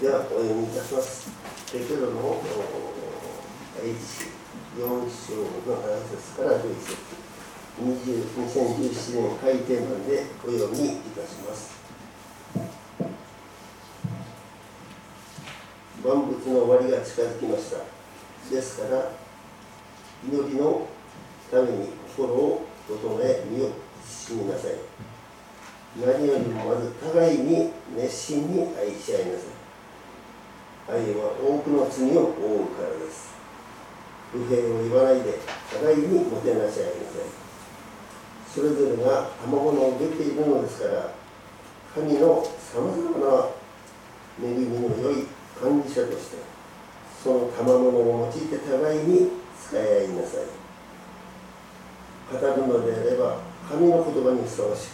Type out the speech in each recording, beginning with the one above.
ではお読みいたします。ペテロの第一子4章の7節から11節2017年改訂版でお読みいたします。万物の終わりが近づきました。ですから祈りのために心を整え身を慎みなさい。何よりもまず互いに熱心に愛し合いなさい。愛は多くの罪を負うからです。不平を言わないで互いにもてなし合いなさい。それぞれが賜物を受けているのですから神のさまざまな恵みの良い管理者としてその賜物を用いて互いに使い合いなさい。語るのであれば神の言葉にふさわし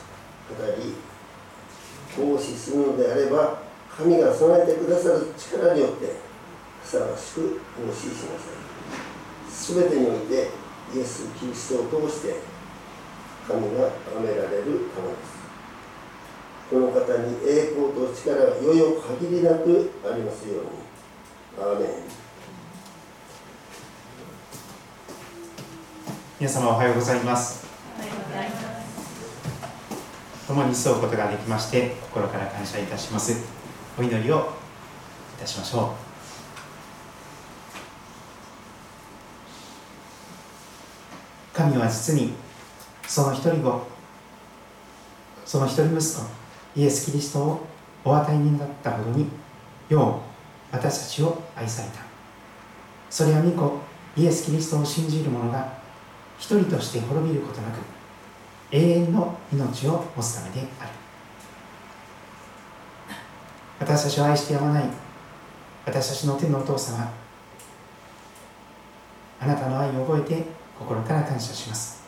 く語り奉仕するのであれば神が備えてくださる力によってふさわしく奉仕しなさい。全てにおいてイエス・キリストを通して神が崇められるためです。この方に栄光と力がよよ限りなくありますように。アーメン。皆様おはようございます。共に沿うことができまして心から感謝いたしますお祈りをいたしましょう。神は実にその一人子その一人息子イエス・キリストをお与えになったほどによう私たちを愛された。それは御子イエス・キリストを信じる者が一人として滅びることなく永遠の命を持つためである。私たちを愛してやまない。私たちの天のお父様。あなたの愛を覚えて心から感謝します。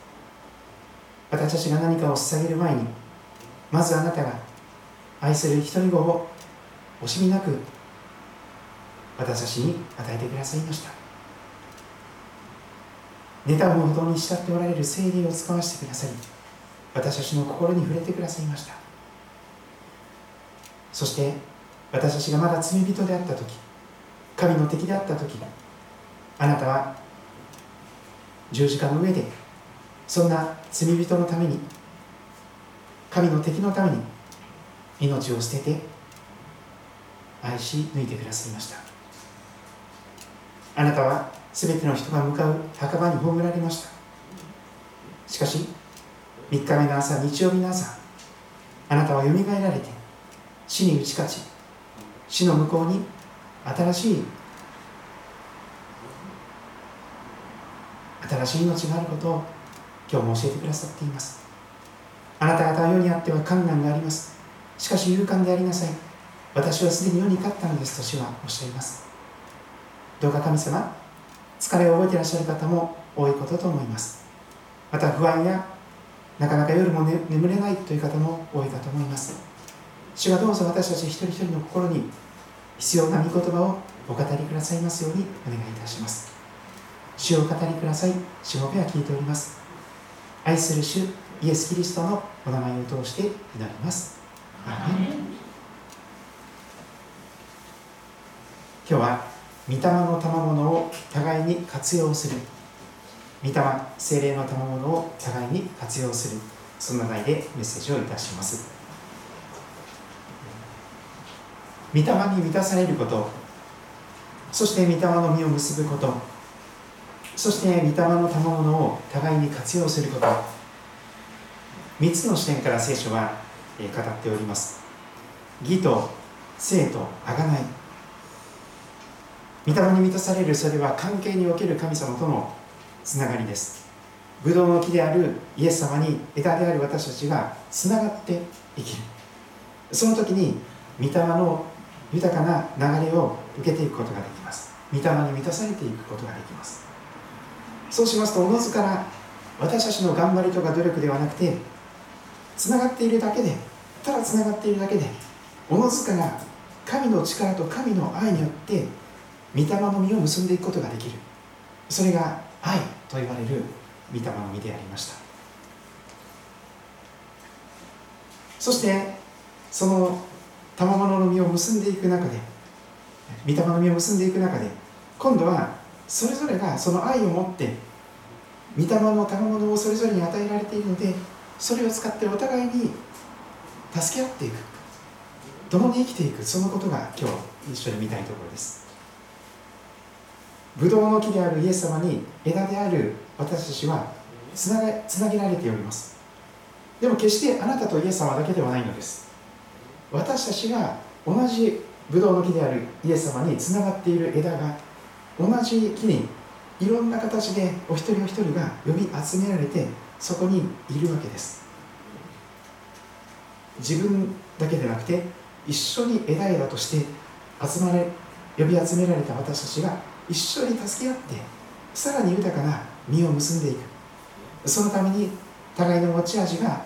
私たちが何かを捧げる前にまずあなたが愛する一人子を惜しみなく私たちに与えてくださいました。妬むほどに慕っておられる精霊を使わせてくださり私たちの心に触れてくださいました。そして私たちがまだ罪人であった時神の敵であった時あなたは十字架の上でそんな罪人のために神の敵のために命を捨てて愛し抜いてくださいました。あなたは全ての人が向かう墓場に葬られました。しかし3日目の朝日曜日の朝あなたはよみがえられて死に打ち勝ち死の向こうに新しい新しい命があることを今日も教えてくださっています。あなた方は世にあっては困難があります。しかし勇敢でありなさい。私はすでに世に勝ったのですと主はおっしゃいます。どうか神様疲れを覚えていらっしゃる方も多いことと思います。また不安やなかなか夜も、ね、眠れないという方も多いかと思います。主がどうぞ私たち一人一人の心に必要な御言葉をお語りくださいますようにお願いいたします。主をお語りください。主の手は聞いております。愛する主イエス・キリストのお名前を通して祈ります。今日は御霊の賜物を互いに活用する。御霊精霊の賜物を互いに活用する。そんな題でメッセージをいたします。御霊に満たされること。そして御霊の実を結ぶこと。そして御霊の賜物を互いに活用すること。3つの視点から聖書は語っております。義と生と贖い。御霊に満たされるそれは関係における神様とのつながりです。ブドウの木であるイエス様に枝である私たちがつながって生きる。その時に御霊の豊かな流れを受けていくことができます。御霊に満たされていくことができます。そうしますとおのずから私たちの頑張りとか努力ではなくてつながっているだけでただつながっているだけでおのずから神の力と神の愛によって御霊の実を結んでいくことができる。それが愛と言われる御霊の実でありました。そしてその賜物の実を結んでいく中で御霊の実を結んでいく中で今度はそれぞれがその愛を持って御霊の賜物をそれぞれに与えられているのでそれを使ってお互いに助け合っていく。共に生きていく。そのことが今日一緒に見たいところです。ブドウの木であるイエス様に枝である私たちはつなげつなげられております。でも決してあなたとイエス様だけではないのです。私たちが同じブドウの木であるイエス様につながっている枝が同じ木にいろんな形でお一人お一人が呼び集められてそこにいるわけです。自分だけでなくて一緒に枝枝として集まれ呼び集められた私たちが一緒に助け合ってさらに豊かな実を結んでいく。そのために互いの持ち味が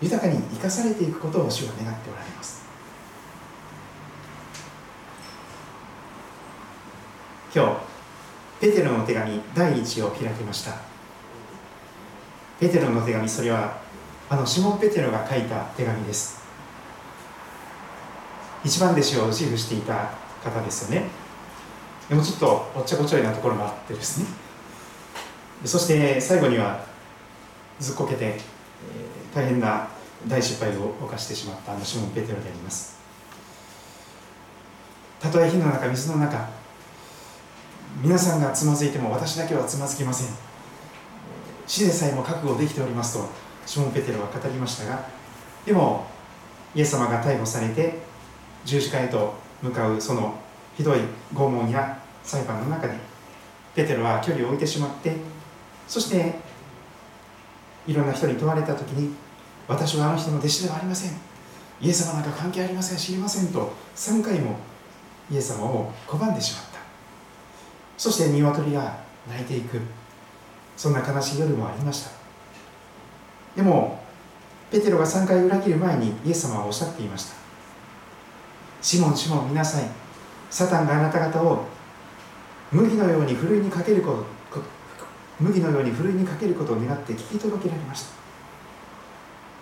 豊かに生かされていくことを主は願っておられます。今日ペテロの手紙第1を開きました。ペテロの手紙それはあのシモン・ペテロが書いた手紙です。一番弟子を自負していた方ですよね。でもちょっとおっちゃこちょいなところもあってですね。そして最後にはずっこけて、大変な大失敗を犯してしまったあのシモン・ペテロであります。たとえ火の中水の中皆さんがつまずいても私だけはつまずきません。死でさえも覚悟できておりますとシモン・ペテロは語りましたがでもイエス様が逮捕されて十字架へと向かうそのひどい拷問や裁判の中でペテロは距離を置いてしまってそしていろんな人に問われた時に私はあの人の弟子ではありません。イエス様なんか関係ありません。知りませんと3回もイエス様を拒んでしまった。そして鶏が泣いていく。そんな悲しい夜もありました。でもペテロが3回裏切る前にイエス様はおっしゃっていましたシモンシモン見なさい。サタンがあなた方を麦のようにふるいにかけること麦のようにふるいにかけることを願って聞き届けられました。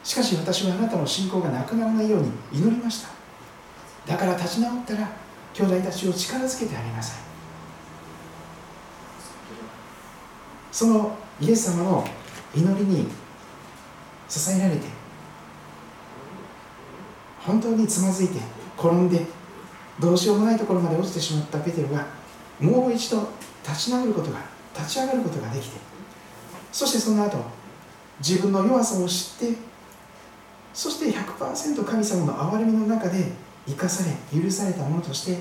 しかし私はあなたの信仰がなくならないように祈りました。だから立ち直ったら兄弟たちを力づけてあげなさい。そのイエス様の祈りに支えられて本当につまずいて転んでどうしようもないところまで落ちてしまったペテロがもう一度立ち直ることが立ち上がることができてそしてその後自分の弱さを知ってそして100%神様の憐れみの中で生かされ許されたものとして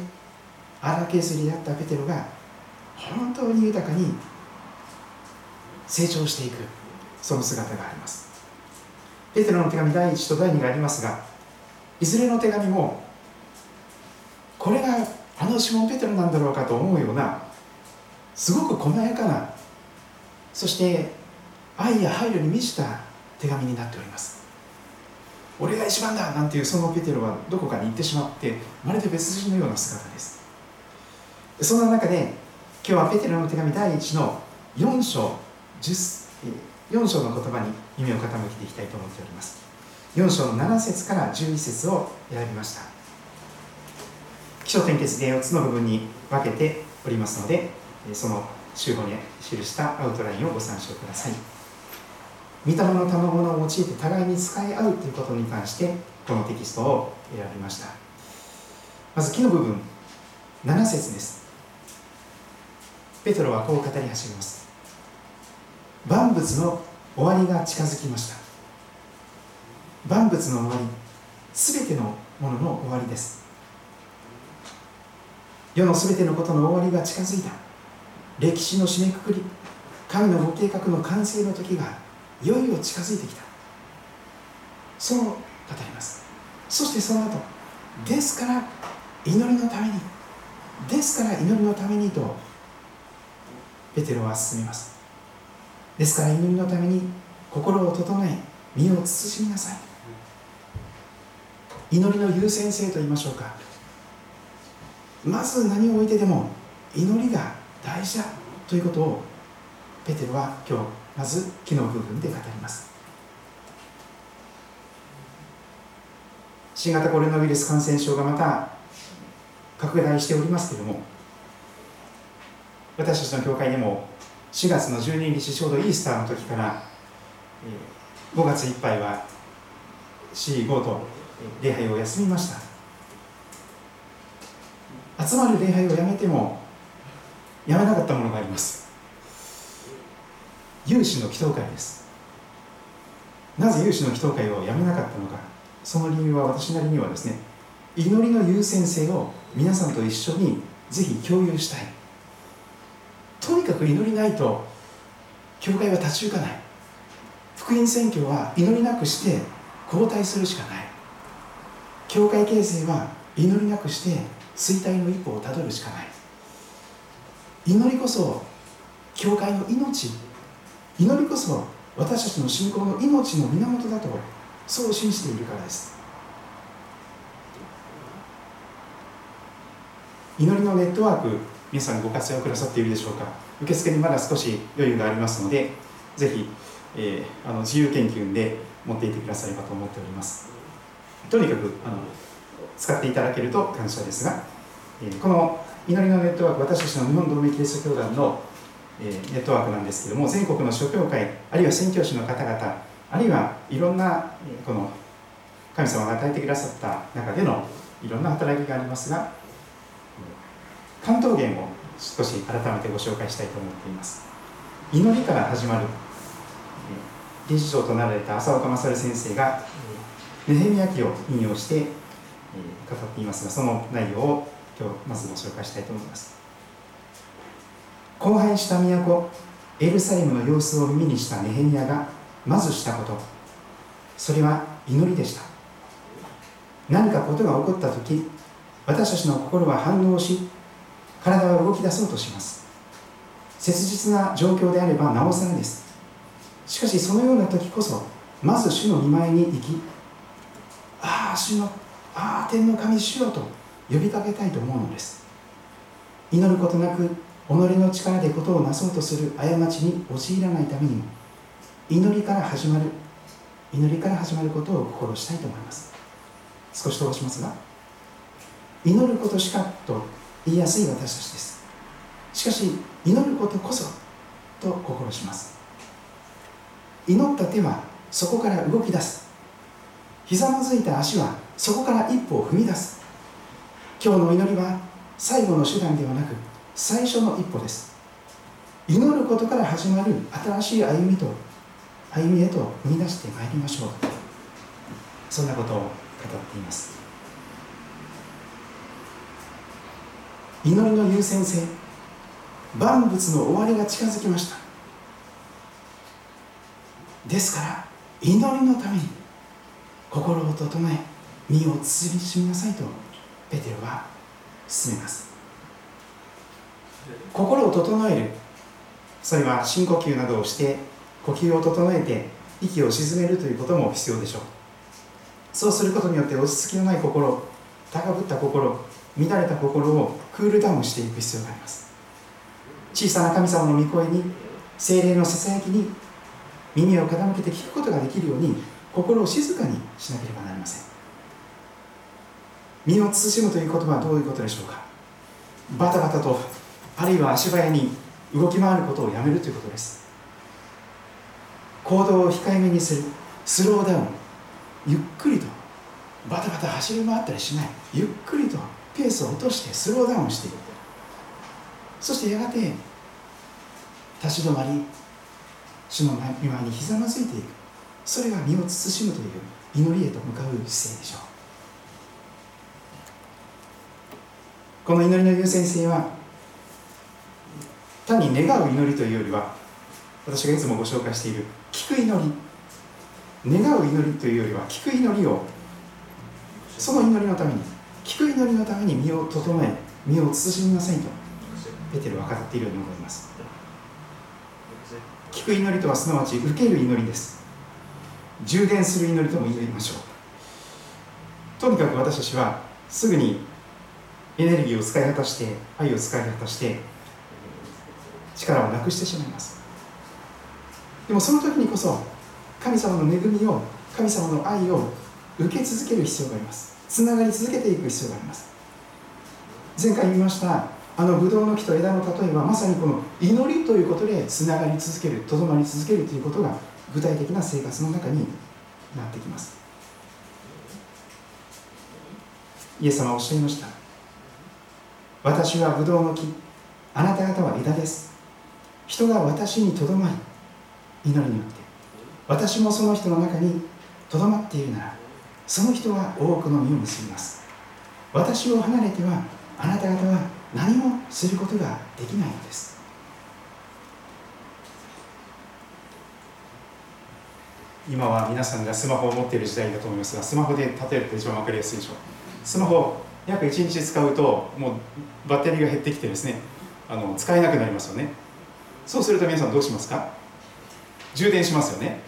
荒削りであったペテロが本当に豊かに成長していくその姿があります。ペテロの手紙第1と第2がありますがいずれの手紙もこれがあのシモン・ペテロなんだろうかと思うようなすごく細やかなそして愛や配慮に満ちた手紙になっております。俺が一番だなんていうそのペテロはどこかに行ってしまってまるで別人のような姿です。そんな中で今日はペテロの手紙第1の4章4章の言葉に耳を傾けていきたいと思っております。4章の7節から11節を選びました。起承転結で4つの部分に分けておりますのでその集合に記したアウトラインをご参照ください。御霊の賜物を用いて互いに使い合うということに関してこのテキストを選びました。まず木の部分7節です。ペトロはこう語り始めます。万物の終わりが近づきました。万物の終わりすべてのものの終わりです。世のすべてのことの終わりが近づいた。歴史の締めくくり神のご計画の完成の時がいよいよ近づいてきた。そう語ります。そしてその後ですから祈りのためにですから祈りのためにとペテロは進みます。ですから祈りのために心を整え身を慎みなさい。祈りの優先性と言いましょうか。まず何を置いてでも祈りが大事だということをペテロは今日まず木の部分で語ります。新型コロナウイルス感染症がまた拡大しておりますけれども私たちの教会でも4月の12日ちょうどイースターの時から5月いっぱいは C5 と礼拝を休みました。集まる礼拝をやめてもやめなかったものがあります。有志の祈祷会です。なぜ有志の祈祷会をやめなかったのか。その理由は私なりにはですね祈りの優先性を皆さんと一緒にぜひ共有したい。とにかく祈りないと教会は立ち行かない。福音選挙は祈りなくして後退するしかない。教会形成は祈りなくして衰退の一歩をたどるしかない。祈りこそ教会の命祈りこそ私たちの信仰の命の源だとそう信じているからです。祈りのネットワーク皆さんご活用くださっているでしょうか？受付にまだ少し余裕がありますのでぜひ、えー、あの自由研究で持っていてくださればと思っております。とにかくあの使っていただけると感謝ですが、えー、この祈りのネットワーク私たちの日本同盟キリスト教団の、え、ネットワークなんですけども全国の諸教会あるいは宣教師の方々あるいはいろんな、この神様が与えてくださった中でのいろんな働きがありますが関東言を少し改めてご紹介したいと思っています。祈りから始まる理事長となられた浅岡勝先生がネヘミヤ記を引用して語っていますがその内容を今日まずご紹介したいと思います。荒廃した都エルサレムの様子を耳にしたネヘミヤがまずしたこと。それは祈りでした。何かことが起こった時私たちの心は反応し体は動き出そうとします。切実な状況であればなおさらです。しかしそのような時こそまず主の見舞いに行きああ主のああ天の神主よと呼びかけたいと思うのです。祈ることなく己の力でことをなそうとする過ちに陥らないためにも祈りから始まる祈りから始まることを心したいと思います。少し飛ばしますが祈ることしかと言いやすい私たちです。しかし祈ることこそと心します。祈った手はそこから動き出す。ひざまずいた足はそこから一歩を踏み出す。今日の祈りは最後の手段ではなく最初の一歩です。祈ることから始まる新しい歩みと歩みへと踏み出してまいりましょう。そんなことを語っています。祈りの優先性。万物の終わりが近づきました。ですから祈りのために心を整え身を慎みなさいとペテロは進めます。心を整える。それは深呼吸などをして呼吸を整えて息を沈めるということも必要でしょう。そうすることによって落ち着きのない心高ぶった心乱れた心をクールダウンしていく必要があります。小さな神様の御声に精霊のささやきに耳を傾けて聞くことができるように心を静かにしなければなりません。身を慎むということはどういうことでしょうか。バタバタとあるいは足早に動き回ることをやめるということです。行動を控えめにする。スローダウン。ゆっくりと。バタバタ走り回ったりしない。ゆっくりと。ペースを落として。スローダウンしていく。そしてやがて立ち止まり。主の見舞いにひざまずいていく。それが身を慎むという。祈りへと向かう姿勢でしょう。この祈りの優先性は単に願う祈りというよりは私がいつもご紹介している聞く祈り。願う祈りというよりは聞く祈りをその祈りのために聞く祈りのために身を整え身を慎みなさいとペテルは語っているように思います。聞く祈りとはすなわち受ける祈りです。充電する祈りとも言いましょう。とにかく私たちはすぐにエネルギーを使い果たして愛を使い果たして力をなくしてしまいます。でもその時にこそ神様の恵みを神様の愛を受け続ける必要があります。つながり続けていく必要があります。前回見ましたあのブドウの木と枝の例えはまさにこの祈りということでつながり続けるとどまり続けるということが具体的な生活の中になってきます。イエス様はおっしゃいました。私はブドウの木あなた方は枝です。人が私にとどまり祈りによって私もその人の中にとどまっているならその人は多くの実を結びます。私を離れてはあなた方は何もすることができないのです。今は皆さんがスマホを持っている時代だと思いますがスマホで例えると一番分かりやすいでしょう。スマホ約1日使うともうバッテリーが減ってきてですねあの使えなくなりますよね。そうすると皆さんどうしますか？充電しますよね。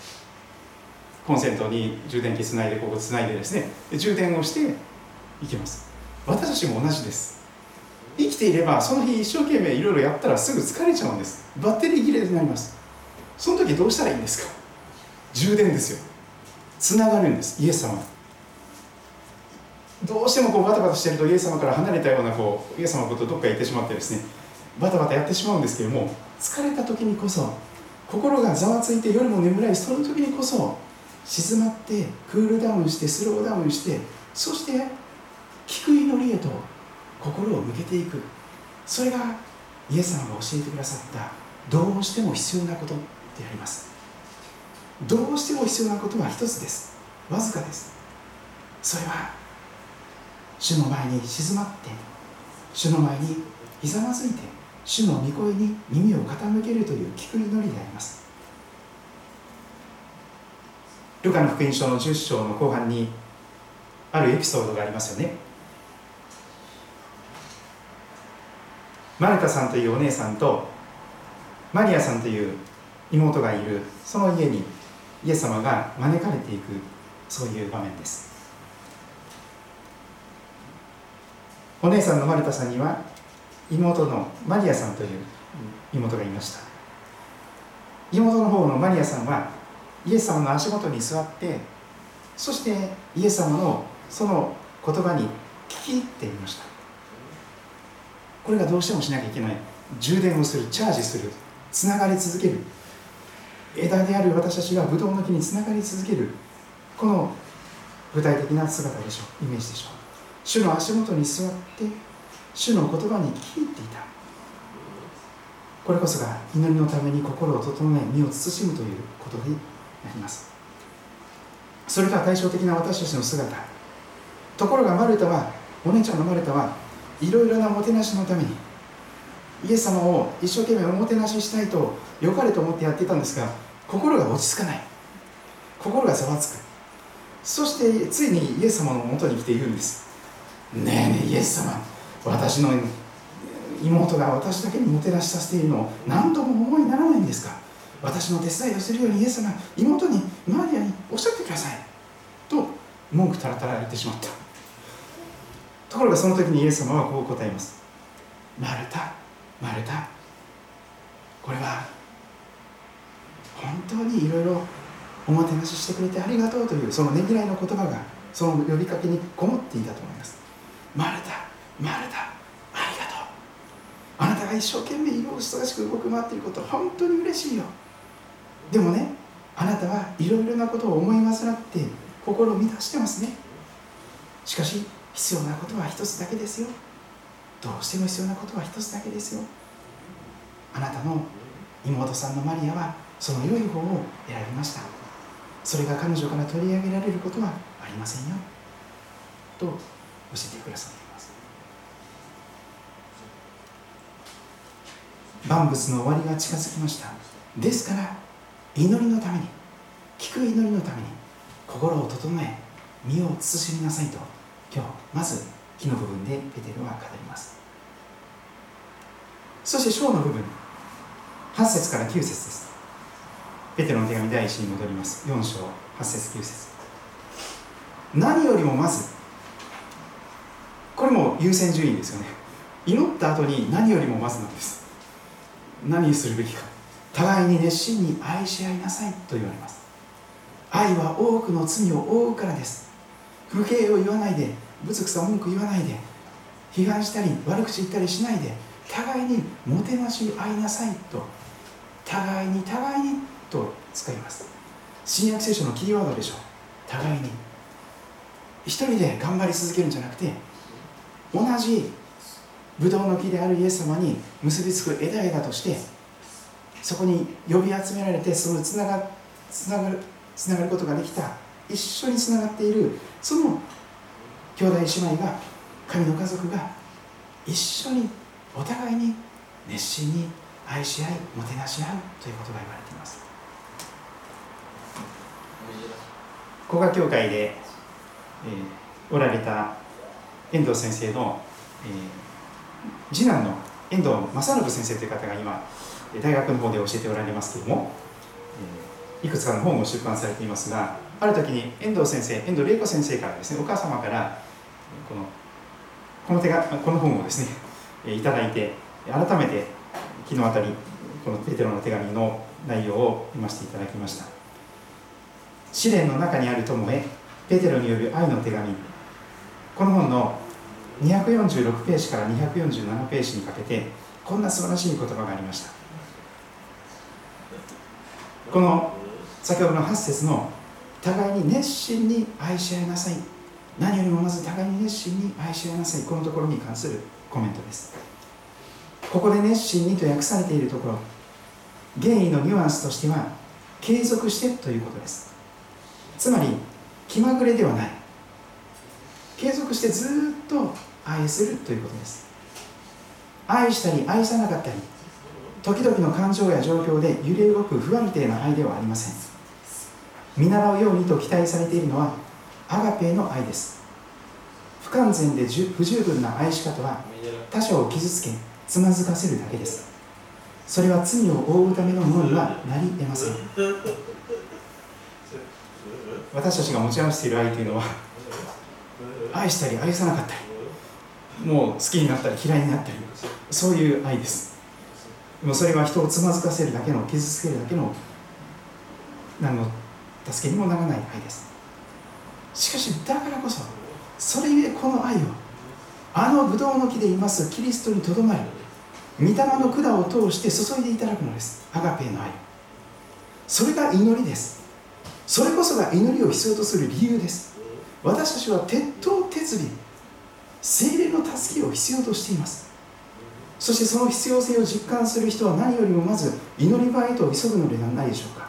コンセントに充電器つないでここつないでですね。充電をしていきます。私たちも同じです。生きていればその日一生懸命いろいろやったらすぐ疲れちゃうんです。バッテリー切れになります。その時どうしたらいいんですか？充電ですよ。つながるんです。イエス様。どうしてもこうバタバタしてるとイエス様から離れたようなこうイエス様のことどっか行ってしまってですね。バタバタやってしまうんですけども疲れた時にこそ心がざわついて夜も眠らいその時にこそ静まってクールダウンしてスローダウンしてそして聞く祈りへと心を向けていく。それがイエス様が教えてくださったどうしても必要なことであります。どうしても必要なことは一つです。わずかです。それは主の前に静まって主の前にひざまずいて主の御声に耳を傾けるという聞く祈りであります。ルカの福音書の10章の後半にあるエピソードがありますよね。マルタさんというお姉さんとマリアさんという妹がいるその家にイエス様が招かれていくそういう場面です。お姉さんのマルタさんには妹のマリアさんという妹がいました。妹の方のマリアさんはイエス様の足元に座ってそしてイエス様のその言葉に聞き入っていました。これがどうしてもしなきゃいけない。充電をするチャージするつながり続ける。枝である私たちがブドウの木につながり続ける。この具体的な姿でしょう。イメージでしょう。主の足元に座って主の言葉に聞いていた。これこそが祈りのために心を整え身を慎むということになります。それが対照的な私たちの姿。ところがマルタはお姉ちゃんのマルタはいろいろなおもてなしのためにイエス様を一生懸命おもてなししたいと良かれと思ってやっていたんですが心が落ち着かない。心がざわつく。そしてついにイエス様のもとに来ているんです。ねえねえイエス様。私の妹が私だけにもてなしさせているのを何度も思いにならないんですか。私の手伝いをするようにイエス様妹にマリアにおっしゃってください。と文句たらたら言ってしまった。ところがその時にイエス様はこう答えますマルタマルタこれは本当にいろいろおもてなししてくれてありがとうというそのねぎらいの言葉がその呼びかけにこもっていたと思います。マルタマルタありがとう。あなたが一生懸命いろいろ忙しく動く回っていること本当に嬉しいよ。でもねあなたはいろいろなことを思い煩って心を乱してますね。しかし必要なことは一つだけですよ。どうしても必要なことは一つだけですよ。あなたの妹さんのマリアはその良い方を選びました。それが彼女から取り上げられることはありませんよ。と教えてくださいます万物の終わりが近づきました。ですから祈りのために聞く祈りのために心を整え身を慎みなさいと今日まず木の部分でペテルは語ります。そして章の部分8節から9節です。ペテロの手紙第1に戻ります。4章8節9節。何よりもまずこれも優先順位ですよね。祈った後に何よりもまずなんです。何するべきか。互いに熱心に愛し合いなさいと言われます。愛は多くの罪を負うからです。不敬を言わないでぶつくさ文句言わないで批判したり悪口言ったりしないで互いにもてなし合いなさいと互いに互いにと使います。新約聖書のキーワードでしょう。互いに。一人で頑張り続けるんじゃなくて同じブドウの木であるイエス様に結びつく枝枝としてそこに呼び集められてそのつながつながるつながることができた一緒につながっているその兄弟姉妹が神の家族が一緒にお互いに熱心に愛し合いもてなし合うということが言われています。古賀教会で、えー、おられた遠藤先生の、えー、次男の遠藤正信先生という方が今大学の方で教えておられますけれども、いくつかの本を出版されていますがある時に遠藤先生遠藤玲子先生からですねお母様からこのこの手がこの本をですねいただいて改めて昨日あたりこのペテロの手紙の内容を読ませていただきました。試練の中にある友へペテロによる愛の手紙。この本の246ページから247ページにかけてこんな素晴らしい言葉がありました。この先ほどの8節の互いに熱心に愛し合いなさい。何よりもまず互いに熱心に愛し合いなさい。このところに関するコメントです。ここで熱心にと訳されているところ原意のニュアンスとしては継続してということです。つまり気まぐれではない。継続してずっと愛するということです。愛したり愛さなかったり時々の感情や状況で揺れ動く不安定な愛ではありません。見習うようにと期待されているのはアガペーの愛です。不完全で不十分な愛し方は他者を傷つけつまずかせるだけです。それは罪を覆うためのものにはなり得ません。私たちが持ち合わせている愛というのは愛したり愛さなかったりもう好きになったり嫌いになったりそういう愛です。でもそれは人をつまずかせるだけの傷つけるだけの何の助けにもならない愛です。しかしだからこそそれゆえこの愛をあのブドウの木でいますキリストにとどまり御霊の管を通して注いでいただくのです。アガペーの愛。それが祈りです。それこそが祈りを必要とする理由です。私たちは鉄頭鉄尾精霊の助けを必要としています。そしてその必要性を実感する人は何よりもまず祈り場へと急ぐのではないでしょうか。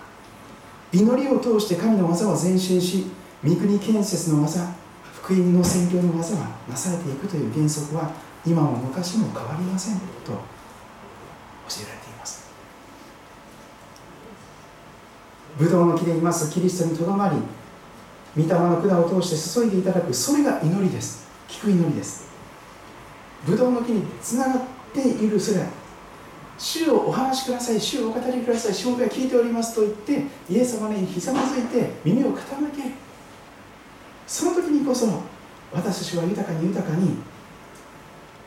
祈りを通して神の技は前進し御国建設の技福音の宣教の技はなされていくという原則は今も昔も変わりませんと教えられています。ブドウの木でいます。キリストにとどまり御霊の管を通して注いでいただくそれが祈りです。聞く祈りです。ブドウの木につながっているそれ主をお話しください主をお語りください主が聞いておりますと言ってイエス様にひざまずいて耳を傾け。その時にこそ私たちは豊かに豊かに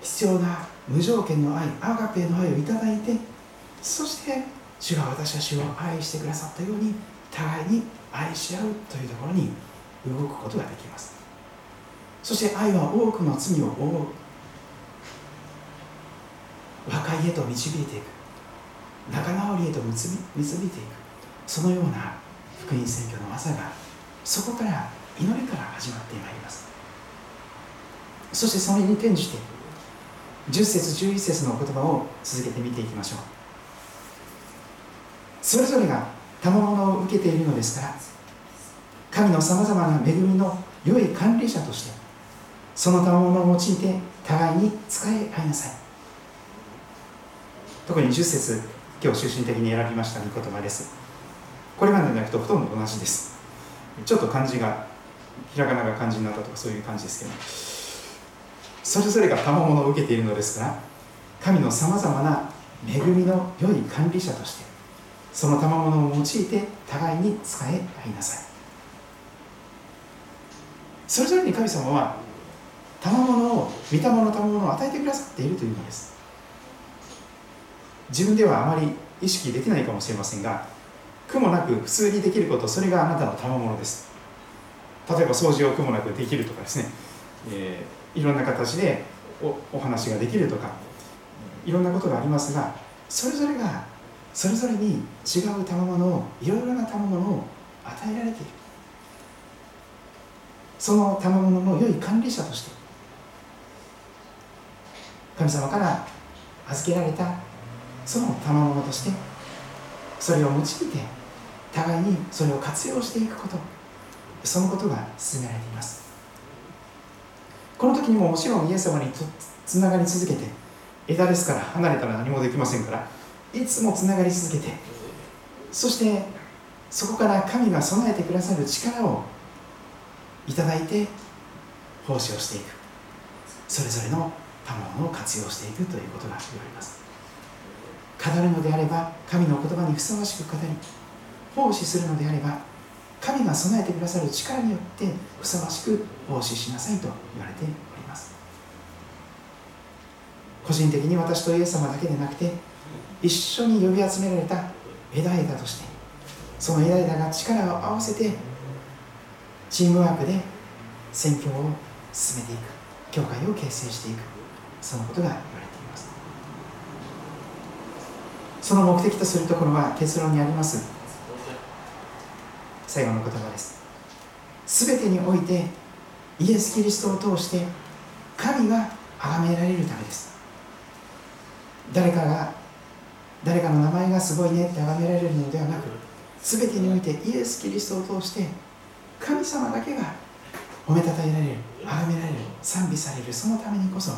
必要な無条件の愛アガペの愛をいただいてそして主が私たちを愛してくださったように互いに愛し合うというところに動くことができます。そして愛は多くの罪を覆う。和解へと導いていく。仲直りへと導いていく。そのような福音選挙の技がそこから祈りから始まってまいります。そしてそれに転じて10節11節の言葉を続けて見ていきましょう。それぞれが賜物を受けているのですから神のさまざまな恵みの良い管理者としてその賜物を用いて互いに使い合いなさい。特に10節今日中心的に選びました御言葉です。これまでの訳とほとんど同じです。ちょっと漢字がひらがなが漢字になったとかそういう感じですけどそれぞれが賜物を受けているのですから神のさまざまな恵みの良い管理者としてその賜物を用いて互いに使え合いなさい。それぞれに神様は賜物を御霊の賜物を与えてくださっているというのです。自分ではあまり意識できないかもしれませんが苦もなく普通にできることそれがあなたの賜物です。例えば掃除を苦もなくできるとかですね、えー、いろんな形でおお話ができるとかいろんなことがありますがそれぞれがそれぞれに違う賜物をいろいろな賜物を与えられている。その賜物の良い管理者として神様から預けられたその賜物としてそれを用いて互いにそれを活用していくことそのことが進められています。この時にももちろんイエス様につながり続けて枝ですから離れたら何もできませんからいつもつながり続けてそしてそこから神が備えてくださる力をいただいて奉仕をしていく。それぞれの賜物を活用していくということが言われます。語るのであれば神の言葉にふさわしく語り奉仕するのであれば神が備えてくださる力によってふさわしく奉仕しなさいと言われております。個人的に私とイエス様だけでなくて一緒に呼び集められた枝枝としてその枝枝が力を合わせてチームワークで選挙を進めていく教会を形成していくそのことが言われています。その目的とするところは結論にあります。最後の言葉です。全てにおいてイエス・キリストを通して神が崇められるためです。誰かが誰かの名前がすごいねって崇められるのではなく全てにおいてイエス・キリストを通して神様だけが褒めたたえられる崇められる賛美されるそのためにこそ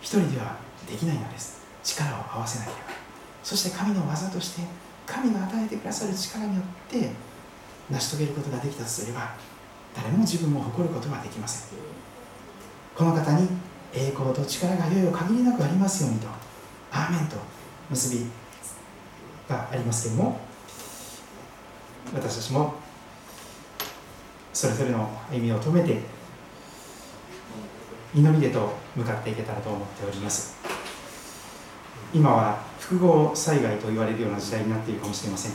一人ではできないのです。力を合わせなければ。そして神の技として神が与えてくださる力によって成し遂げることができたとすれば誰も自分も誇ることはできません。この方に栄光と力がいよいよ限りなくありますようにとアーメンと結びがありますけれども私たちもそれぞれの歩みを止めて祈りでと向かっていけたらと思っております。今は複合災害と言われるような時代になっているかもしれません。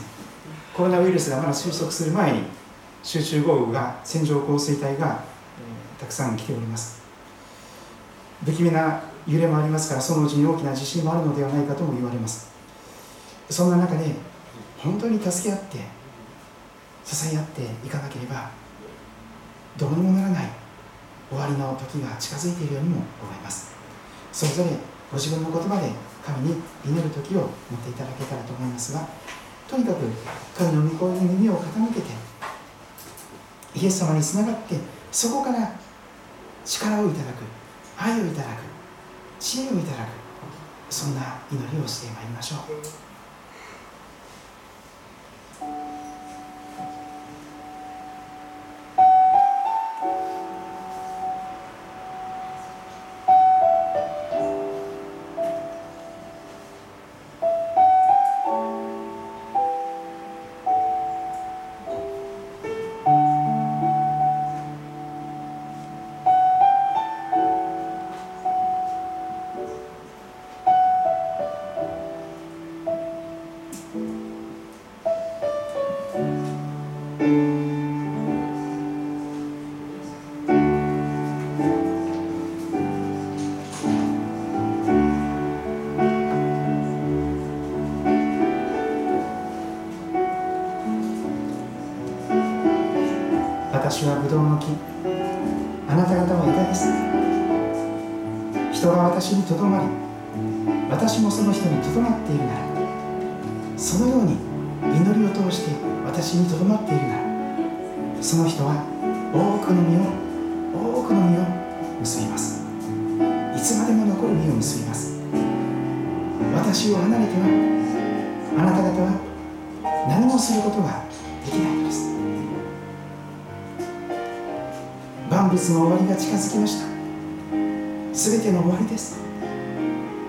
コロナウイルスがまだ収束する前に集中豪雨が線状降水帯がたくさん来ております。不気味な揺れもありますからそのうちに大きな地震もあるのではないかとも言われます。そんな中で本当に助け合って支え合っていかなければどうにもならない終わりの時が近づいているようにも思いますそれぞれご自分の言葉で神に祈る時を持っていただけたらと思いますがとにかく神の御声に耳を傾けてイエス様につながってそこから力をいただく愛をいただく知恵をいただくそんな祈りをしてまいりましょう。私はブドウの木。あなた方は枝です。人が私にとどまり私もその人にとどまっているならそのように通して私にとどまっているならその人は多くの実を多くの実を結びます。いつまでも残る実を結びます。私を離れてはあなた方は何もすることができないのです。万物の終わりが近づきました。全ての終わりです。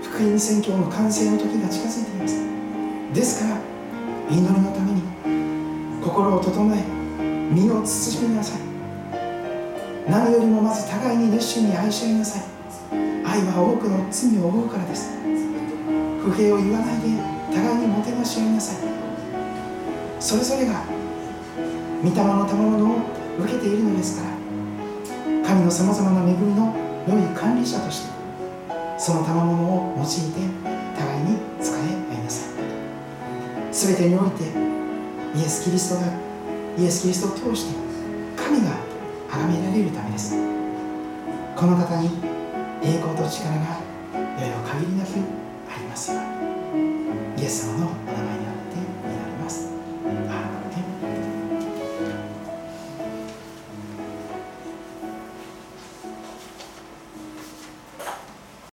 福音宣教の完成の時が近づいています。ですから祈りのために心を整え身を慎みなさい。何よりもまず互いに熱心に愛し合いなさい。愛は多くの罪を負うからです。不平を言わないで互いにもてなし合いなさい。それぞれが御霊の賜物を受けているのですから神のさまざまな恵みの良い管理者としてその賜物を用いて全てにおいてイエス・キリストがイエス・キリストを通して神が崇められるためです。この方に栄光と力がよいよ限り